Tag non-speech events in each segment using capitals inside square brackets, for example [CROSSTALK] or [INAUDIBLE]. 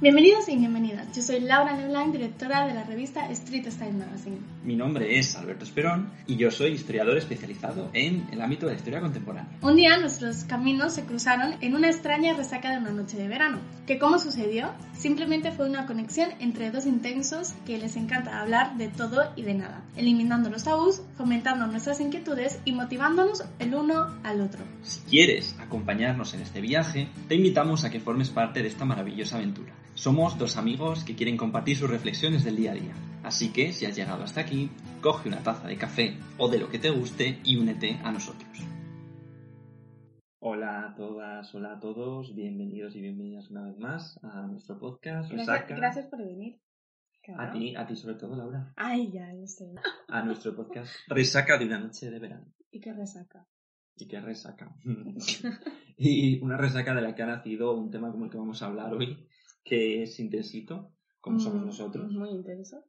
Bienvenidos y bienvenidas. Yo soy Laura Leblanc, directora de la revista Street Style Magazine. Mi nombre es Alberto Esperón y yo soy historiador especializado en el ámbito de la historia contemporánea. Un día nuestros caminos se cruzaron en una extraña resaca de una noche de verano. ¿Que cómo sucedió? Simplemente fue una conexión entre dos intensos que les encanta hablar de todo y de nada, eliminando los tabús, fomentando nuestras inquietudes y motivándonos el uno al otro. Si quieres acompañarnos en este viaje, te invitamos a que formes parte de esta maravillosa aventura. Somos dos amigos que quieren compartir sus reflexiones del día a día. Así que si has llegado hasta aquí, coge una taza de café o de lo que te guste y únete a nosotros. Hola a todas, hola a todos, bienvenidos y bienvenidas una vez más a nuestro podcast Gracias, Resaca. gracias por venir. A ti, a ti sobre todo, Laura. Ay, ya lo sé. A nuestro podcast Resaca de una noche de verano. [LAUGHS] ¿Y qué resaca? ¿Y qué resaca? [LAUGHS] y una resaca de la que ha nacido un tema como el que vamos a hablar hoy, que es intensito, como somos Mm, nosotros. Muy intenso.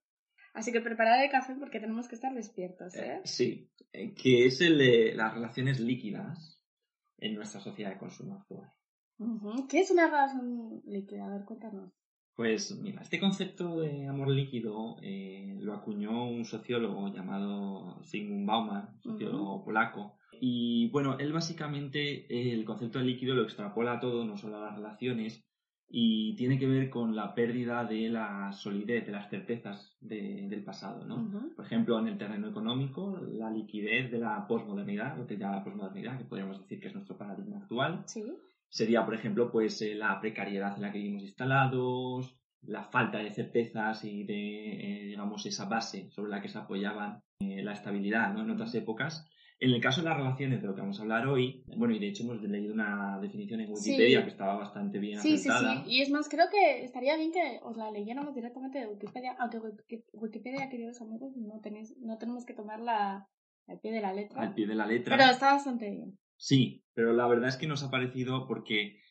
Así que preparad el café porque tenemos que estar despiertos, ¿eh? Eh, sí, eh, que es el de las relaciones líquidas en nuestra sociedad de consumo actual. ¿Qué es una relación líquida? A ver, cuéntanos. Pues mira, este concepto de amor líquido eh, lo acuñó un sociólogo llamado Zygmunt Bauman, sociólogo polaco. Y bueno, él básicamente el concepto de líquido lo extrapola a todo, no solo a las relaciones, y tiene que ver con la pérdida de la solidez, de las certezas de- del pasado, ¿no? Por ejemplo, en el terreno económico, la liquidez de la posmodernidad, lo que llama la posmodernidad, que podríamos decir que es nuestro paradigma actual, Sí. sería, por ejemplo, pues eh, la precariedad en la que vivimos instalados, la falta de certezas y de, eh, digamos, esa base sobre la que se apoyaban eh, la estabilidad, ¿no? En otras épocas. En el caso de las relaciones de lo que vamos a hablar hoy, bueno, y de hecho hemos leído una definición en Wikipedia Sí. que estaba bastante bien Sí, sí, acertada. sí. Y es más, creo que estaría bien que os la leyéramos directamente de Wikipedia, aunque Wiki- Wikipedia, queridos amigos, no, tenéis, no tenemos que tomarla al pie de la letra. Al pie de la letra. Pero está bastante bien. Sí, pero la verdad es que nos ha parecido porque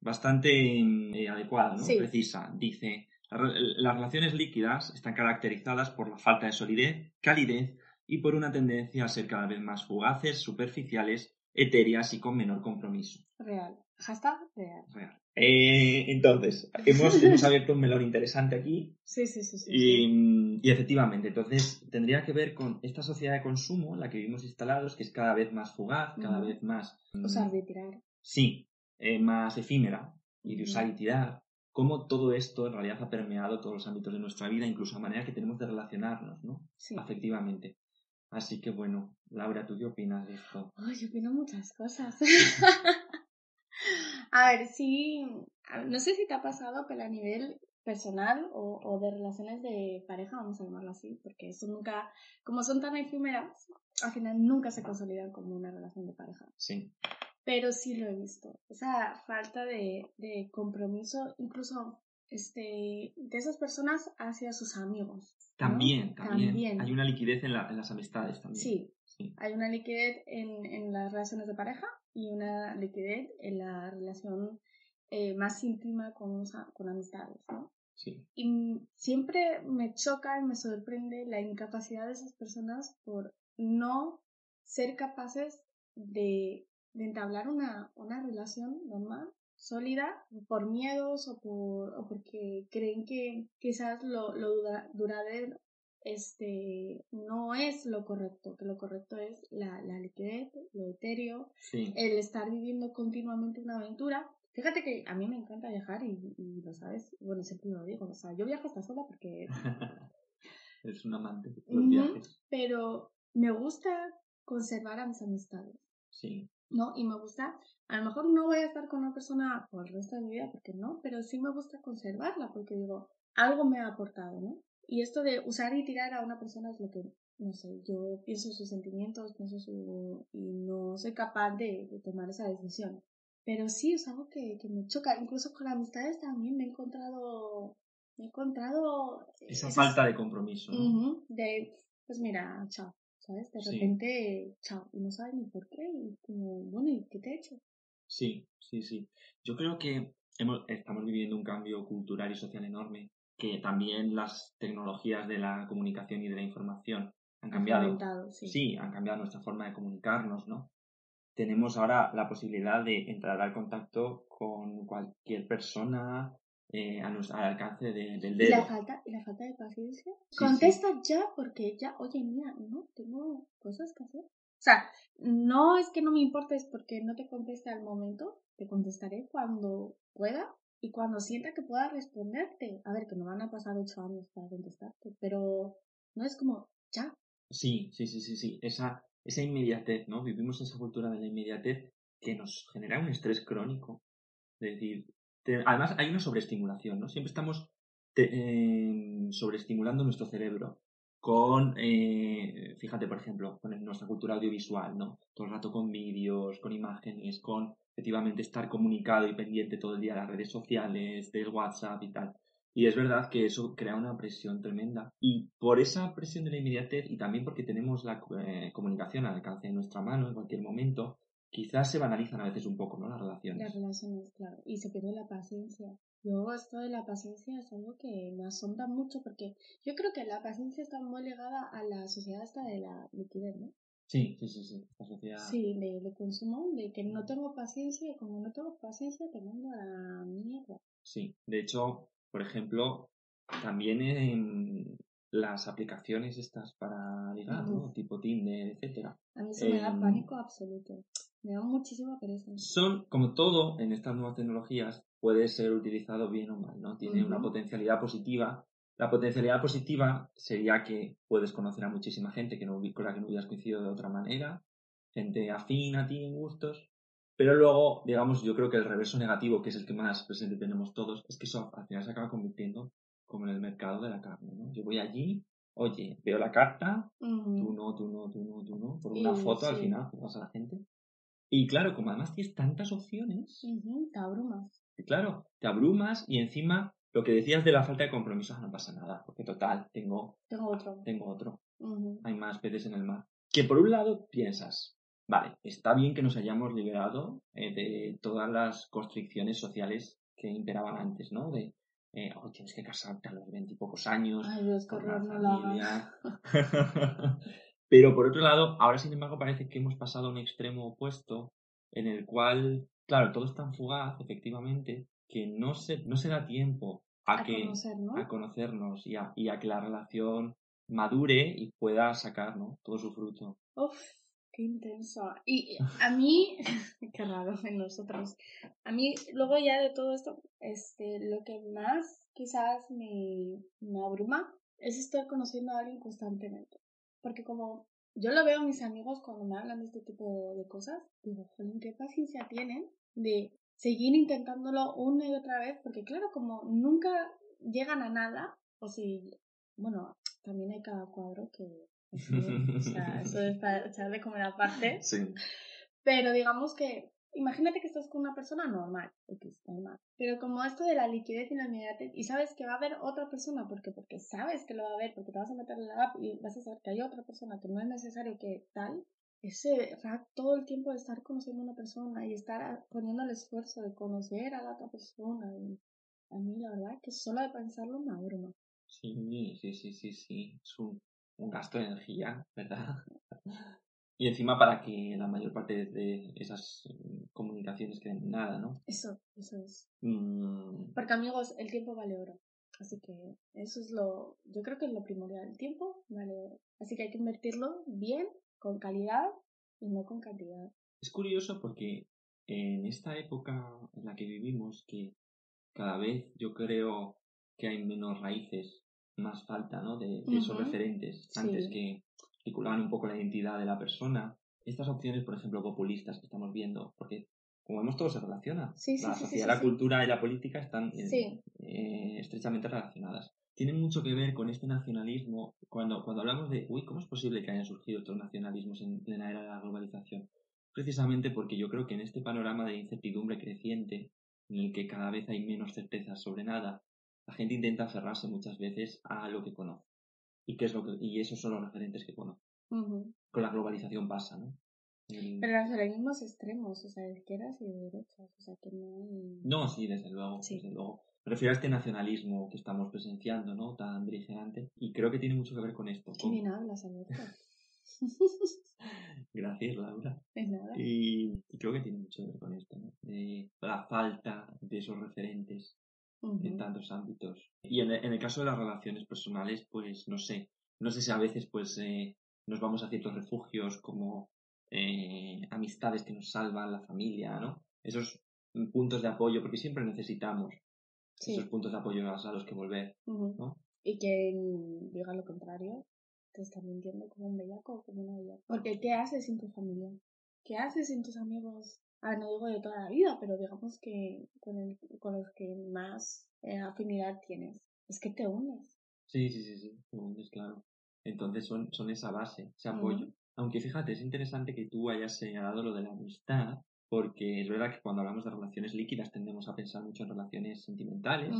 bastante eh, adecuada, ¿no? Sí. Precisa. Dice, "La re- las relaciones líquidas están caracterizadas por la falta de solidez, calidez y por una tendencia a ser cada vez más fugaces, superficiales, etéreas y con menor compromiso. Real. Hashtag real. Real. Eh, entonces, hemos, [LAUGHS] hemos abierto un melón interesante aquí Sí, sí, sí. sí, y, sí. y efectivamente, entonces tendría que ver con esta sociedad de consumo en la que vivimos instalados, que es cada vez más fugaz, cada vez más... mm, Usar de tirar. Sí, eh, más efímera y de usar y tirar. Cómo todo esto en realidad ha permeado todos los ámbitos de nuestra vida, incluso la manera que tenemos de relacionarnos, ¿no? Sí. Afectivamente. Así que bueno, Laura, ¿tú qué opinas de esto? Ay, yo opino muchas cosas. [LAUGHS] a ver, sí. No sé si te ha pasado, pero a nivel personal o, o de relaciones de pareja, vamos a llamarlo así, porque eso nunca, como son tan efímeras, al final nunca se consolidan como una relación de pareja. Sí, Pero sí lo he visto. Esa falta de, de compromiso, incluso este, de esas personas hacia sus amigos. ¿no? también, también. Hay una liquidez en, la- en las amistades también. Sí, Sí, hay una liquidez en, en las relaciones de pareja y una liquidez en la relación eh, más íntima con, con amistades, ¿no? sí. Y siempre me choca y me sorprende la incapacidad de esas personas por no ser capaces de, de entablar una, una relación normal, sólida, por miedos o, por, o porque creen que quizás lo, lo dura- duradero este, no es lo correcto, que lo correcto es la, la liquidez, lo etéreo, Sí, el estar viviendo continuamente una aventura. Fíjate que a mí me encanta viajar y, y lo sabes, bueno, siempre lo digo, o sea, yo viajo hasta sola porque... [LAUGHS] es un amante de los viajes. pero me gusta conservar a mis amistades, Sí, ¿no? Y me gusta, a lo mejor no voy a estar con una persona por el resto de mi vida, porque no, pero sí me gusta conservarla, porque digo, algo me ha aportado, ¿no? Y esto de usar y tirar a una persona es lo que, no sé, yo pienso sus sentimientos, pienso su... y no soy capaz de, de tomar esa decisión. Pero sí, es algo que, que me choca. Incluso con amistades también me he encontrado, me he encontrado... Esa falta de compromiso. De, pues mira, chao, ¿sabes? De Sí. repente, chao, y no sabes ni por qué, y como, bueno, ¿y qué te he hecho? Sí, sí, sí. Yo creo que hemos, estamos viviendo un cambio cultural y social enorme, que también las tecnologías de la comunicación y de la información han cambiado. Sí. Sí, han cambiado nuestra forma de comunicarnos, ¿no? Tenemos ahora la posibilidad de entrar al contacto con cualquier persona eh, a nuestro, al alcance de- del Y dedo. la falta, y la falta de paciencia. Sí, Contesta ya porque ya, oye, mira, no, tengo cosas que hacer. O sea, no es que no me importes porque no te conteste al momento, te contestaré cuando pueda y cuando sienta que pueda responderte. A ver, que no van a pasar ocho años para contestarte, pero no es como, ya, Sí, sí, sí, sí, sí. Esa, esa inmediatez, ¿no? Vivimos esa cultura de la inmediatez que nos genera un estrés crónico. Es decir, además hay una sobreestimulación, ¿no? Siempre estamos eh, sobreestimulando nuestro cerebro con, eh, fíjate, por ejemplo, con nuestra cultura audiovisual, ¿no? Todo el rato con vídeos, con imágenes, con efectivamente estar comunicado y pendiente todo el día de las redes sociales, del WhatsApp y tal. Y es verdad que eso crea una presión tremenda. Y por esa presión de la inmediatez y también porque tenemos la eh, comunicación al alcance de nuestra mano en cualquier momento, quizás se banalizan a veces un poco, ¿no? Las relaciones. las relaciones, claro, y se pierde la paciencia. Luego esto de la paciencia es algo que me asombra mucho porque yo creo que la paciencia está muy ligada a la sociedad esta de la liquidez, ¿no? Sí, sí, sí, sí. La sociedad. Sí, de, de consumo, de que no tengo paciencia y como no tengo paciencia te mando a la mierda. Sí. De hecho, por ejemplo, también en las aplicaciones estas para ligar, ¿no? Tipo Tinder, etcétera. A mí eso me da Em, pánico absoluto. Me da muchísima pereza. son, como todo en estas nuevas tecnologías, puede ser utilizado bien o mal, ¿no? Tiene una Ujú. potencialidad positiva. La potencialidad positiva sería que puedes conocer a muchísima gente que no, con la que no hubieras coincidido de otra manera, gente afín a ti en gustos, pero luego, digamos, yo creo que el reverso negativo, que es el que más presente tenemos todos, es que eso al final se acaba convirtiendo como en el mercado de la carne, ¿no? Yo voy allí, oye, veo la carta, tú Ujú. no, tú no, tú no, tú no, por una Y foto al sí. final juegas a la gente. Y claro, como además tienes tantas opciones, te abrumas. y claro, te abrumas y encima lo que decías de la falta de compromiso, ah, no pasa nada, porque total, tengo, Tengo otro. tengo otro, hay más peces en el mar. Que por un lado piensas, vale, está bien que nos hayamos liberado eh, de todas las constricciones sociales que imperaban antes, ¿no? De, eh, oh, tienes que casarte a los veintipocos años, Ay, Dios, con horror, no. [LAUGHS] [LAUGHS] Pero por otro lado, ahora sin embargo parece que hemos pasado a un extremo opuesto en el cual, claro, todo es tan fugaz, efectivamente, que no se, no se da tiempo a, A que, conocer, ¿no? a conocernos y a, y a que la relación madure y pueda sacar ¿no? todo su fruto. Uf, qué intenso. Y a mí, [LAUGHS] qué raro en nosotros. A mí, luego ya de todo esto, este, lo que más quizás me, me abruma es estar conociendo a alguien constantemente. Porque como yo lo veo a mis amigos cuando me hablan de este tipo de cosas, digo, jolín, qué paciencia tienen de seguir intentándolo una y otra vez, porque claro, como nunca llegan a nada, o si, bueno, también hay cada cuadro que, [LAUGHS] o sea, eso es para echar de comer aparte, Sí. pero digamos que, imagínate que estás con una persona normal, X, normal. Pero como esto de la liquidez y la inmediatez, y sabes que va a haber otra persona, porque porque sabes que lo va a haber, porque te vas a meter en la app y vas a saber que hay otra persona, que no es necesario que tal, ese rato todo el tiempo de estar conociendo a una persona y estar poniendo el esfuerzo de conocer a la otra persona, y a mí la verdad que solo de pensarlo me abruma. Sí, sí, sí, sí, sí. Es un, un gasto de energía, ¿verdad? [LAUGHS] Y encima para que la mayor parte de esas eh, comunicaciones queden en nada, ¿no? Eso, eso es. Mm, Porque amigos, el tiempo vale oro. Así que eso es lo, yo creo que es lo primordial. El tiempo vale oro. Así que hay que invertirlo bien, con calidad y no con cantidad. Es curioso porque en esta época en la que vivimos, que cada vez yo creo que hay menos raíces, más falta, ¿no? De, de esos referentes, Sí. antes que articulaban un poco la identidad de la persona. Estas opciones, por ejemplo, populistas que estamos viendo, porque como vemos todo se relaciona. Sí, sí, la sociedad, sí, la cultura y la política están eh, eh, estrechamente relacionadas. Tienen mucho que ver con este nacionalismo. Cuando, cuando hablamos de, uy, ¿cómo es posible que hayan surgido estos nacionalismos en plena era de la globalización? precisamente porque yo creo que en este panorama de incertidumbre creciente, en el que cada vez hay menos certezas sobre nada, la gente intenta aferrarse muchas veces a lo que conoce. ¿Y, qué es lo que, y esos son los referentes que conoce. Con la globalización pasa, ¿no? Pero los mismos extremos, o sea, de izquierdas y de derechas, o sea, que no No, sí, desde luego, desde luego. Me refiero a este nacionalismo que estamos presenciando, ¿no? Tan beligerante. Y creo que tiene mucho que ver con esto. Qué bien hablas, Alberto. [LAUGHS] Gracias, Laura. Es nada. Y, creo que tiene mucho que ver con esto, ¿no? De la falta de esos referentes en tantos ámbitos. Y en, el caso de las relaciones personales, pues no sé. No sé si a veces pues eh, nos vamos a ciertos refugios como eh, amistades que nos salvan, la familia, ¿no? Esos puntos de apoyo, porque siempre necesitamos esos puntos de apoyo a los que volver, ¿no? Y que diga lo contrario, te están mintiendo como un bellaco o como una bellaco. Porque ¿qué haces sin tu familia? ¿Qué haces sin tus amigos? Ah, no digo de toda la vida, pero digamos que con, el, con los que más eh, afinidad tienes. Es que te unes. Sí, sí, sí, sí, te unes, claro. Entonces son, son esa base, ese apoyo. Aunque fíjate, es interesante que tú hayas señalado lo de la amistad, porque es verdad que cuando hablamos de relaciones líquidas tendemos a pensar mucho en relaciones sentimentales,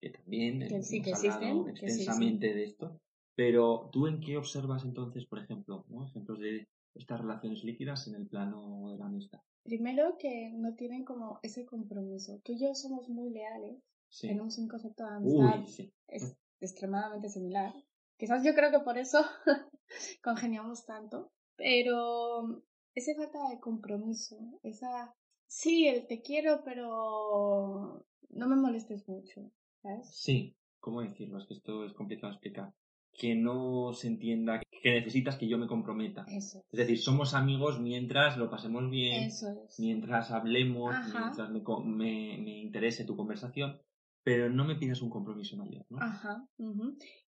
que también hemos hablado extensamente de esto. Pero tú en qué observas entonces, por ejemplo, ejemplos de estas relaciones líquidas en el plano de la amistad? Primero que no tienen como ese compromiso. Tú y yo somos muy leales. Tenemos un concepto de amistad es extremadamente similar. Quizás yo creo que por eso [LAUGHS] congeniamos tanto, pero esa falta de compromiso, esa, sí, el te quiero, pero no me molestes mucho, ¿sabes? Sí, ¿cómo decirlo? Es que esto es complicado de explicar. Que no se entienda que necesitas que yo me comprometa. Eso. Es decir, somos amigos mientras lo pasemos bien, mientras hablemos, mientras me, me, me interese tu conversación, pero no me pidas un compromiso mayor, ¿no? Ajá.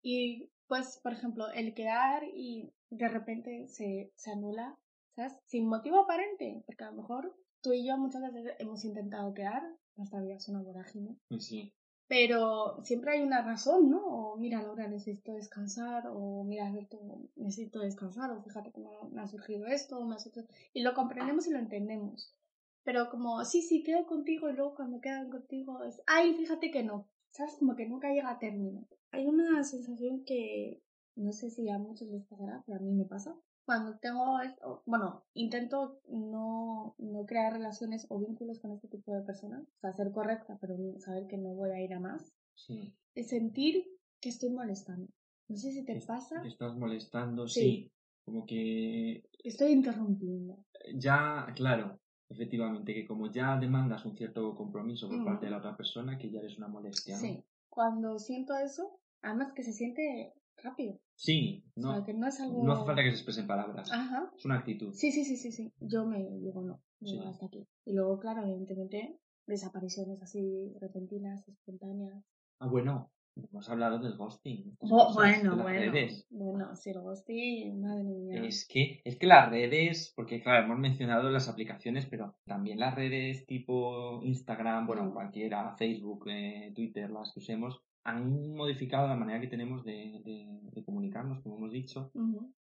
Y pues, por ejemplo, el quedar y de repente se, se anula, ¿sabes? Sin motivo aparente, porque a lo mejor tú y yo muchas veces hemos intentado quedar, nuestra vida es una vorágine. Sí. Pero siempre hay una razón, ¿no? O mira, Laura, necesito descansar, o mira, Alberto, necesito descansar, o fíjate que me ha surgido esto, me ha surgido... Y lo comprendemos y lo entendemos. Pero como, sí, sí, quedo contigo, y luego cuando quedan contigo es, ay, fíjate que no. ¿Sabes? Como que nunca llega a término hay una sensación que no sé si a muchos les pasará, pero a mí me pasa. Cuando tengo esto, bueno, intento no, no crear relaciones o vínculos con este tipo de personas, o sea, ser correcta, pero saber que no voy a ir a más. Sí. Es sentir que estoy molestando. No sé si te pasa. Que estás molestando, sí. Como que. Estoy interrumpiendo. Ya, claro, efectivamente, que como ya demandas un cierto compromiso por parte de la otra persona, que ya eres una molestia. ¿no? Sí cuando siento eso, además que se siente rápido. Sí, no, o que no es algo... No hace falta que se expresen palabras. Ajá. Es una actitud. Sí, sí, sí, sí, sí. Yo me digo no, digo hasta aquí. Y luego, claro, evidentemente, desapariciones así repentinas, espontáneas. Ah, bueno, hemos hablado del ghosting. Oh, bueno, bueno. Bueno, sí, el ghosting, madre mía. Es que, es que las redes, porque claro, hemos mencionado las aplicaciones, pero también las redes tipo Instagram, bueno, cualquiera, Facebook, eh, Twitter, las que usemos, han modificado la manera que tenemos de, de, comunicarnos, como hemos dicho.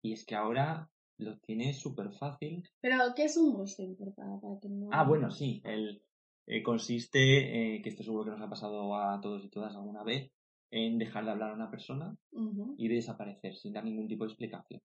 Y es que ahora lo tiene súper fácil. Pero, ¿qué es un ghosting? Para, que no... Ah, bueno, sí. El, eh, consiste, eh, que esto seguro que nos ha pasado a todos y todas alguna vez, en dejar de hablar a una persona y desaparecer sin dar ningún tipo de explicación.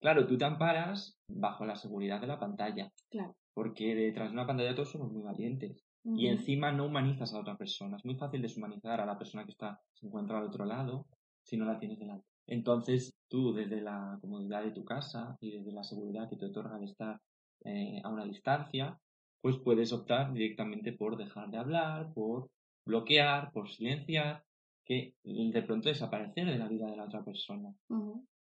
Claro, tú te amparas bajo la seguridad de la pantalla. Claro. Porque detrás de una pantalla todos somos muy valientes. Y encima no humanizas a otra persona. Es muy fácil deshumanizar a la persona que está, se encuentra al otro lado si no la tienes delante. Entonces, tú desde la comodidad de tu casa y desde la seguridad que te otorga de estar eh, a una distancia, pues puedes optar directamente por dejar de hablar, por bloquear, por silenciar que de pronto desaparecer de la vida de la otra persona.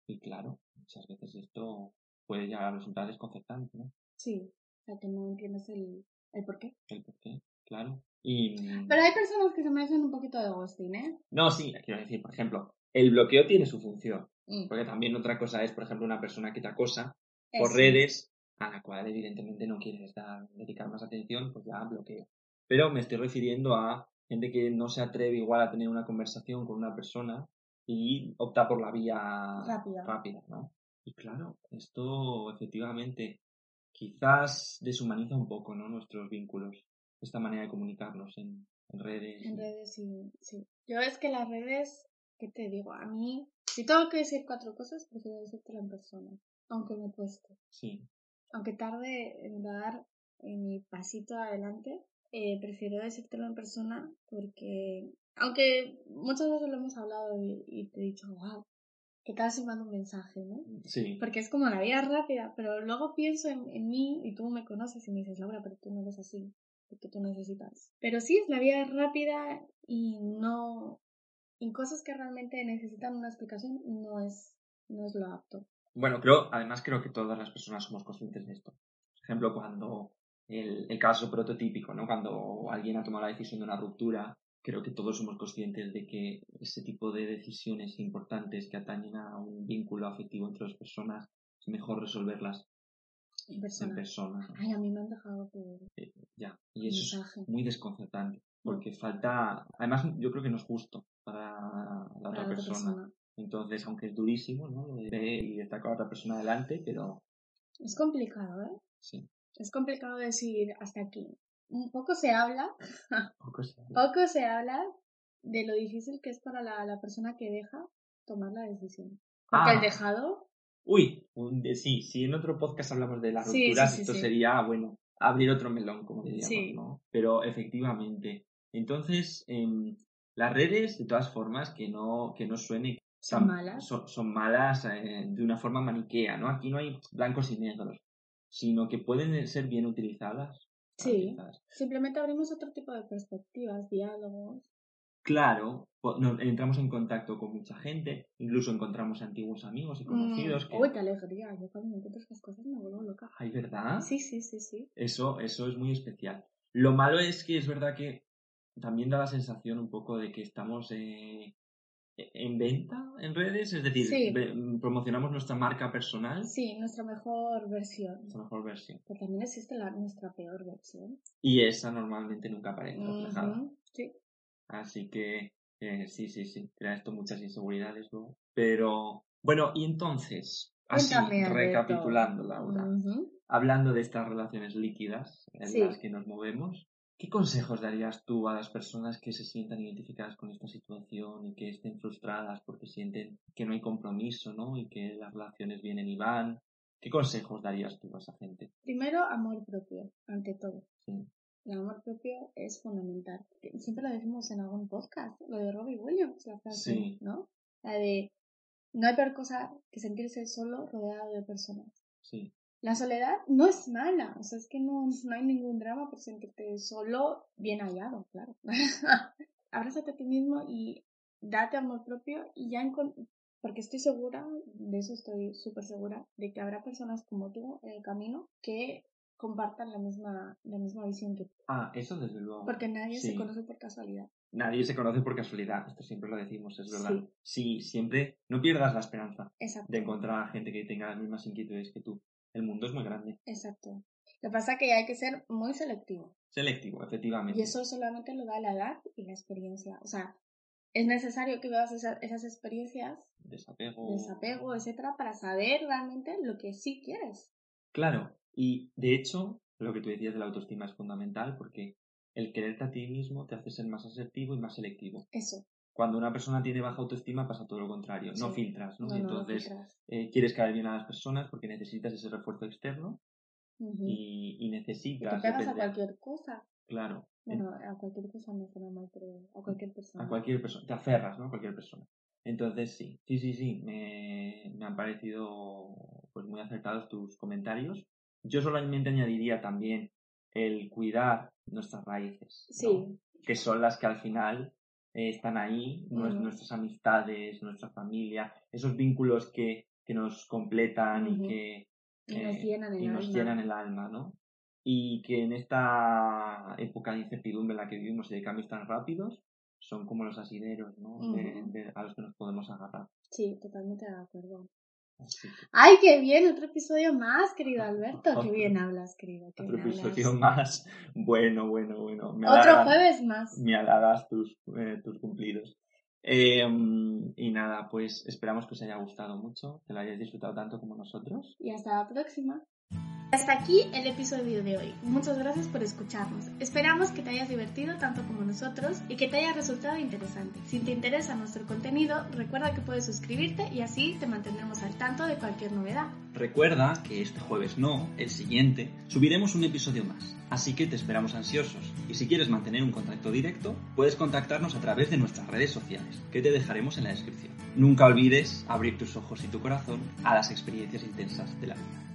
Y claro, muchas veces esto puede llegar a resultar desconcertante, ¿no? Sí, o sea, que no entiendes el, el por qué. El por qué, claro. Y... Pero hay personas que se merecen un poquito de ghosting, ¿eh? No, sí, quiero decir, por ejemplo, el bloqueo tiene su función. Mm. Porque también otra cosa es, por ejemplo, una persona que te acosa por redes a la cual evidentemente no quieres dar, dedicar más atención, pues ya bloqueo. Pero me estoy refiriendo a gente que no se atreve igual a tener una conversación con una persona y opta por la vía rápida, rápida ¿no? Y claro, esto efectivamente quizás deshumaniza un poco, ¿no? Nuestros vínculos, esta manera de comunicarnos en, en redes. En redes, sí, sí. Yo es que las redes, ¿qué te digo? A mí, si tengo que decir cuatro cosas, prefiero decírtelo en persona, aunque me cueste. Sí, Aunque tarde en dar mi pasito adelante, eh, prefiero decírtelo en persona porque, aunque muchas veces lo hemos hablado y, y te he dicho, wow, ¿qué tal si mando un mensaje, no? sí, Porque es como la vida rápida, pero luego pienso en, en mí y tú me conoces y me dices, Laura, pero tú no eres así, porque tú necesitas. Pero sí, es la vida rápida y no, en cosas que realmente necesitan una explicación, no es, no es lo apto. Bueno, creo, además creo que todas las personas somos conscientes de esto. Por ejemplo, cuando el, el caso prototípico, ¿no? Cuando alguien ha tomado la decisión de una ruptura, creo que todos somos conscientes de que ese tipo de decisiones importantes que atañen a un vínculo afectivo entre dos personas es mejor resolverlas En en persona. Ay, a mí me han dejado por Ya. Y eso es muy desconcertante. Porque falta. Además, yo creo que no es justo para la para otra persona. persona. Entonces, aunque es durísimo, ¿no? Lo de y estar con la otra persona delante, pero Es complicado, ¿eh? sí. Es complicado decir hasta aquí. Un poco se habla, [LAUGHS] Poco se- poco se habla de lo difícil que es para la, la persona que deja tomar la decisión. Porque Ah. el dejado, Uy, un de- sí, si en otro podcast hablamos de las Sí, rupturas, sí, esto sería, bueno, abrir otro melón, como diríamos. ¿no? Pero efectivamente. Entonces, em, las redes, de todas formas, que no, que no suene son malas. Son, son malas eh, de una forma maniquea, ¿no? Aquí no hay blancos y negros, sino que pueden ser bien utilizadas. Sí. utilizadas. Simplemente abrimos otro tipo de perspectivas, diálogos. Claro, entramos en contacto con mucha gente, incluso encontramos antiguos amigos y conocidos. Mm, que... Uy, qué alegría. Yo cuando me encuentro estas cosas me vuelvo loca. Ay, ¿verdad? Sí, sí, sí, sí. Eso, eso es muy especial. Lo malo es que es verdad que también da la sensación un poco de que estamos eh, en venta en redes, es decir, Sí. ve- promocionamos nuestra marca personal, Sí, nuestra mejor versión. nuestra mejor versión. Pero también existe la, nuestra peor versión. Y esa normalmente nunca aparece reflejada. Sí. Así que eh, sí, sí, sí, crea esto muchas inseguridades luego. Pero bueno, y entonces, así, Cuéntame, recapitulando, Laura, hablando de estas relaciones líquidas en Sí. las que nos movemos, ¿qué consejos darías tú a las personas que se sientan identificadas con esta situación y que estén frustradas porque sienten que no hay compromiso, ¿no? Y que las relaciones vienen y van. ¿Qué consejos darías tú a esa gente? Primero, amor propio, ante todo. Sí. El amor propio es fundamental. Siempre lo decimos en algún podcast, lo de Robbie Williams, la frase, Sí. ¿no? La de no hay peor cosa que sentirse solo rodeado de personas. Sí, La soledad no es mala, o sea, es que no, no hay ningún drama por sentirte solo, bien hallado, claro. [LAUGHS] Abrázate a ti mismo y date amor propio y ya porque estoy segura, de eso estoy súper segura, de que habrá personas como tú en el camino que compartan la misma, la misma visión que tú. Ah, eso desde luego. Porque nadie se conoce por casualidad. Nadie se conoce por casualidad, esto siempre lo decimos, es verdad. Sí. Sí, siempre no pierdas la esperanza Exacto. de encontrar a gente que tenga las mismas inquietudes que tú. El mundo es muy grande. Exacto. Lo que pasa es que hay que ser muy selectivo. Selectivo, efectivamente. Y eso solamente lo da la edad y la experiencia. O sea, es necesario que vivas esa- esas experiencias, Desapego. desapego, etcétera, para saber realmente lo que sí quieres. Claro, y de hecho, lo que tú decías de la autoestima es fundamental porque el quererte a ti mismo te hace ser más asertivo y más selectivo. Eso. Cuando una persona tiene baja autoestima pasa todo lo contrario, no filtras, ¿no? No, entonces filtras. eh, quieres caer bien a las personas porque necesitas ese refuerzo externo y, y Y necesitas te pegas a cualquier cosa. Claro, Bueno, a cualquier cosa no suena mal, pero a cualquier persona. a cualquier persona, te aferras, ¿no? A cualquier persona. Entonces sí, sí, sí, sí, me, me han parecido pues muy acertados tus comentarios. Yo solamente añadiría también el cuidar nuestras raíces, ¿no? Sí, que son las que al final eh, están ahí, nuestras amistades, nuestra familia, esos vínculos que, que nos completan y que y nos eh, llenan el y nos alma. llenan el alma, ¿no? Y que en esta época de incertidumbre en la que vivimos y de cambios tan rápidos, son como los asideros, ¿no? De- a los que nos podemos agarrar. Sí, totalmente de acuerdo. ¡Ay, qué bien! Otro episodio más, querido Alberto. ¡Qué bien hablas, querido! qué otro hablas. episodio más. Bueno, bueno, bueno. Me Otro jueves más. me halagas tus, eh, tus cumplidos. Eh, y nada, pues esperamos que os haya gustado mucho, que lo hayáis disfrutado tanto como nosotros. Y hasta la próxima. Hasta aquí el episodio de hoy. Muchas gracias por escucharnos. Esperamos que te hayas divertido tanto como nosotros y que te haya resultado interesante. Si te interesa nuestro contenido, recuerda que puedes suscribirte y así te mantendremos al tanto de cualquier novedad. Recuerda que este jueves no, el siguiente, subiremos un episodio más. Así que te esperamos ansiosos. Y si quieres mantener un contacto directo, puedes contactarnos a través de nuestras redes sociales, que te dejaremos en la descripción. Nunca olvides abrir tus ojos y tu corazón a las experiencias intensas de la vida.